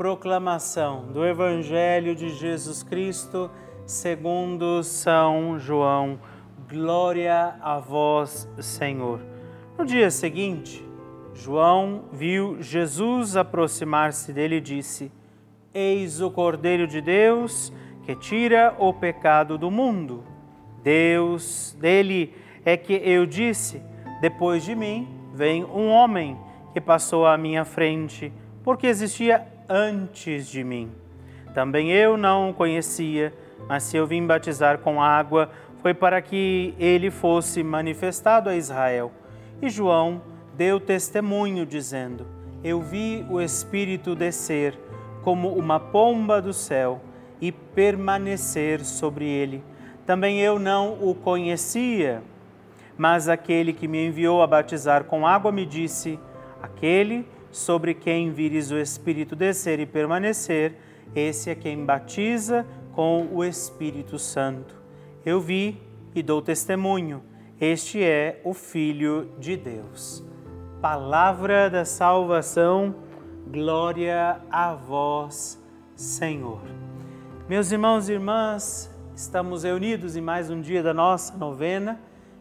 Proclamação do Evangelho de Jesus Cristo, segundo São João. Glória a vós, Senhor. No dia seguinte, João viu Jesus aproximar-se dele e disse: Eis o Cordeiro de Deus que tira o pecado do mundo. Deus, dele é que eu disse: Depois de mim, vem um homem que passou à minha frente, porque existia antes de mim. Também eu não o conhecia, mas se eu vim batizar com água, foi para que ele fosse manifestado a Israel. E João deu testemunho, dizendo: Eu vi o Espírito descer como uma pomba do céu e permanecer sobre ele. Também eu não o conhecia mas aquele que me enviou a batizar com água me disse: Aquele sobre quem vires o Espírito descer e permanecer, esse é quem batiza com o Espírito Santo. Eu vi e dou testemunho, este é o Filho de Deus. Palavra da salvação, glória a vós, Senhor. Meus irmãos e irmãs, estamos reunidos em mais um dia da nossa novena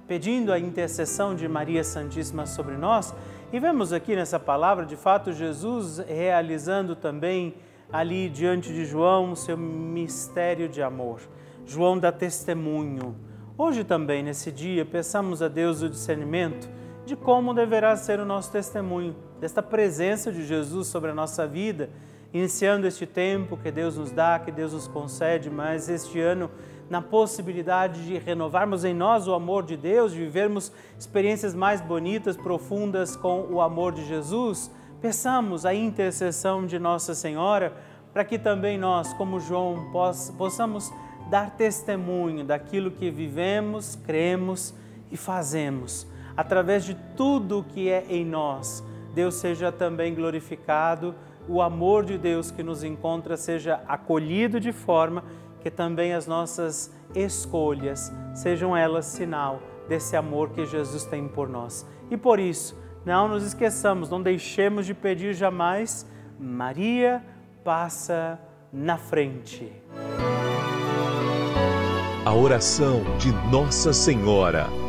pedindo a intercessão de Maria Santíssima sobre nós. E vemos aqui nessa palavra, de fato, Jesus realizando também ali diante de João seu mistério de amor. João dá testemunho. Hoje também, nesse dia, peçamos a Deus o discernimento de como deverá ser o nosso testemunho, desta presença de Jesus sobre a nossa vida, iniciando este tempo que Deus nos dá, que Deus nos concede, mas este ano na possibilidade de renovarmos em nós o amor de Deus, de vivermos experiências mais bonitas, profundas com o amor de Jesus, peçamos a intercessão de Nossa Senhora para que também nós, como João, possamos dar testemunho daquilo que vivemos, cremos e fazemos. Através de tudo que é em nós, Deus seja também glorificado, o amor de Deus que nos encontra seja acolhido de forma que também as nossas escolhas sejam elas sinal desse amor que Jesus tem por nós. E por isso, não nos esqueçamos, não deixemos de pedir jamais, Maria passa na frente. A oração de Nossa Senhora.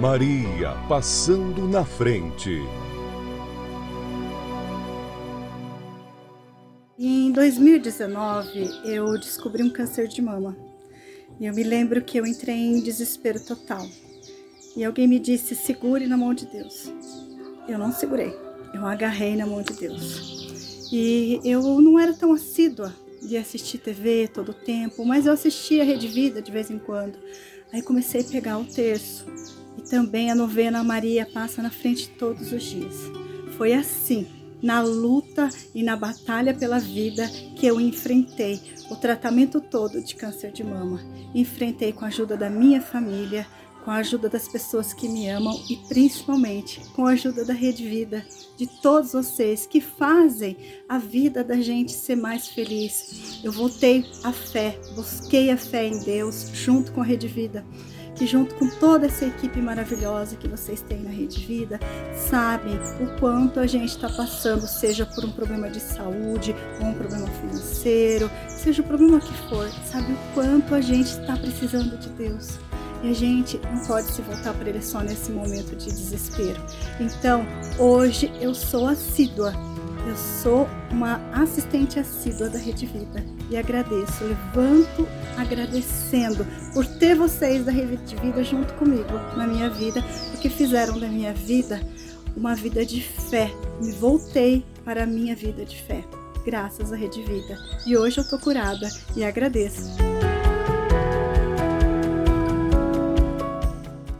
Maria passando na frente. Em 2019, eu descobri um câncer de mama. E eu me lembro que eu entrei em desespero total. E alguém me disse: segure na mão de Deus. Eu não segurei, eu agarrei na mão de Deus. E eu não era tão assídua de assistir TV todo o tempo, mas eu assistia Rede Vida de vez em quando. Aí comecei a pegar o terço também a novena Maria passa na frente todos os dias. Foi assim na luta e na batalha pela vida que eu enfrentei o tratamento todo de câncer de mama. Enfrentei com a ajuda da minha família, com a ajuda das pessoas que me amam e principalmente com a ajuda da Rede Vida, de todos vocês que fazem a vida da gente ser mais feliz. Eu voltei à fé, busquei a fé em Deus junto com a Rede Vida que junto com toda essa equipe maravilhosa que vocês têm na Rede Vida, sabem o quanto a gente está passando, seja por um problema de saúde ou um problema financeiro, seja o problema que for, sabe o quanto a gente está precisando de Deus. E a gente não pode se voltar para Ele só nesse momento de desespero. Então, hoje eu sou assídua eu sou uma assistente assídua da Rede Vida e agradeço, levanto agradecendo por ter vocês da Rede Vida junto comigo na minha vida, porque fizeram da minha vida uma vida de fé. Me voltei para a minha vida de fé, graças à Rede Vida. E hoje eu tô curada e agradeço.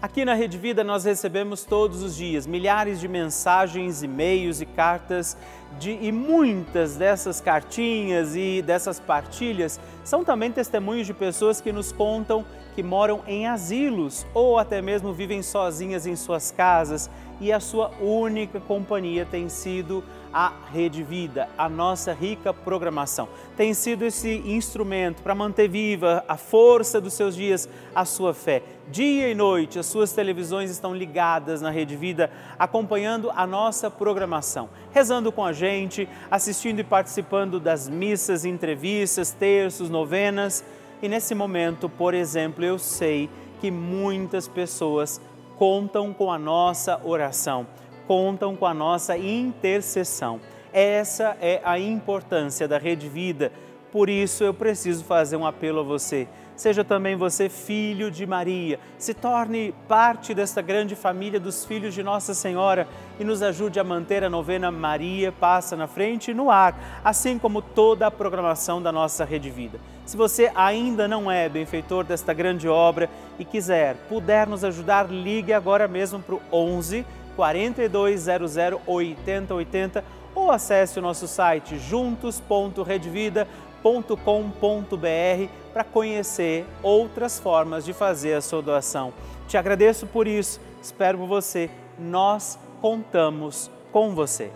Aqui na Rede Vida nós recebemos todos os dias milhares de mensagens, e-mails e cartas de, e muitas dessas cartinhas e dessas partilhas são também testemunhos de pessoas que nos contam que moram em asilos ou até mesmo vivem sozinhas em suas casas e a sua única companhia tem sido a Rede Vida, a nossa rica programação. Tem sido esse instrumento para manter viva a força dos seus dias, a sua fé. Dia e noite, as suas televisões estão ligadas na Rede Vida, acompanhando a nossa programação, rezando com a gente, assistindo e participando das missas, entrevistas, terços, novenas. E nesse momento, por exemplo, eu sei que muitas pessoas contam com a nossa oração contam com a nossa intercessão. Essa é a importância da Rede Vida. Por isso eu preciso fazer um apelo a você. Seja também você filho de Maria, se torne parte desta grande família dos filhos de Nossa Senhora e nos ajude a manter a novena Maria Passa na Frente no ar, assim como toda a programação da nossa Rede Vida. Se você ainda não é benfeitor desta grande obra e quiser, puder nos ajudar, ligue agora mesmo para o 11 4200 8080 ou acesse o nosso site juntos.redvida.com.br para conhecer outras formas de fazer a sua doação. Te agradeço por isso, espero por você. Nós contamos com você.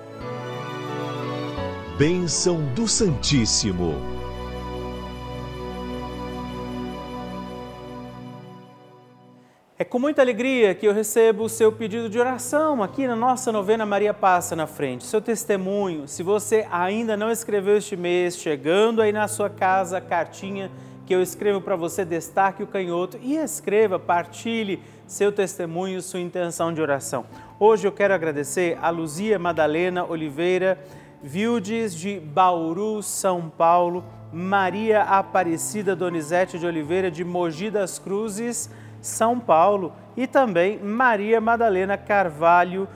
Bênção do Santíssimo. É com muita alegria que eu recebo o seu pedido de oração aqui na nossa novena Maria Passa na Frente. Seu testemunho, se você ainda não escreveu este mês, chegando aí na sua casa a cartinha que eu escrevo para você, destaque o canhoto e escreva, partilhe seu testemunho, sua intenção de oração. Hoje eu quero agradecer a Luzia Madalena Oliveira, Vildes de Bauru, São Paulo, Maria Aparecida Donizete de Oliveira de Mogi das Cruzes, são Paulo e também Maria Madalena Carvalho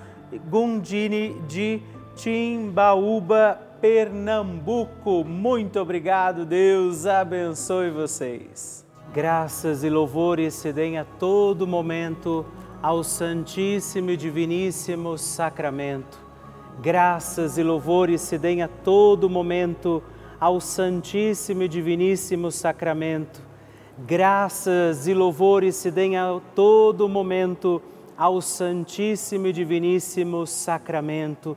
Gundini de Timbaúba, Pernambuco. Muito obrigado, Deus abençoe vocês. Graças e louvores se deem a todo momento ao Santíssimo e Diviníssimo Sacramento. Graças e louvores se deem a todo momento ao Santíssimo e Diviníssimo Sacramento graças e louvores se deem a todo momento ao Santíssimo e Diviníssimo Sacramento.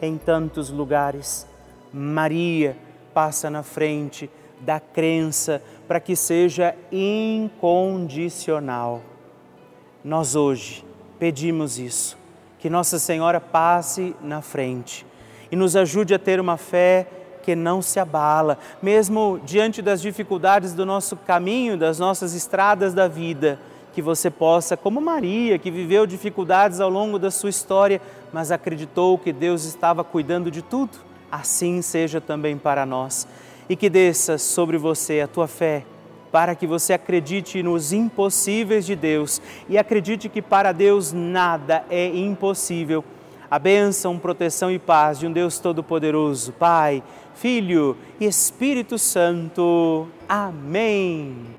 em tantos lugares. Maria passa na frente da crença para que seja incondicional. Nós hoje pedimos isso, que Nossa Senhora passe na frente e nos ajude a ter uma fé que não se abala, mesmo diante das dificuldades do nosso caminho, das nossas estradas da vida, que você possa, como Maria, que viveu dificuldades ao longo da sua história, mas acreditou que Deus estava cuidando de tudo assim seja também para nós. E que desça sobre você a tua fé, para que você acredite nos impossíveis de Deus e acredite que para Deus nada é impossível. A bênção, proteção e paz de um Deus Todo-Poderoso, Pai, Filho e Espírito Santo. Amém.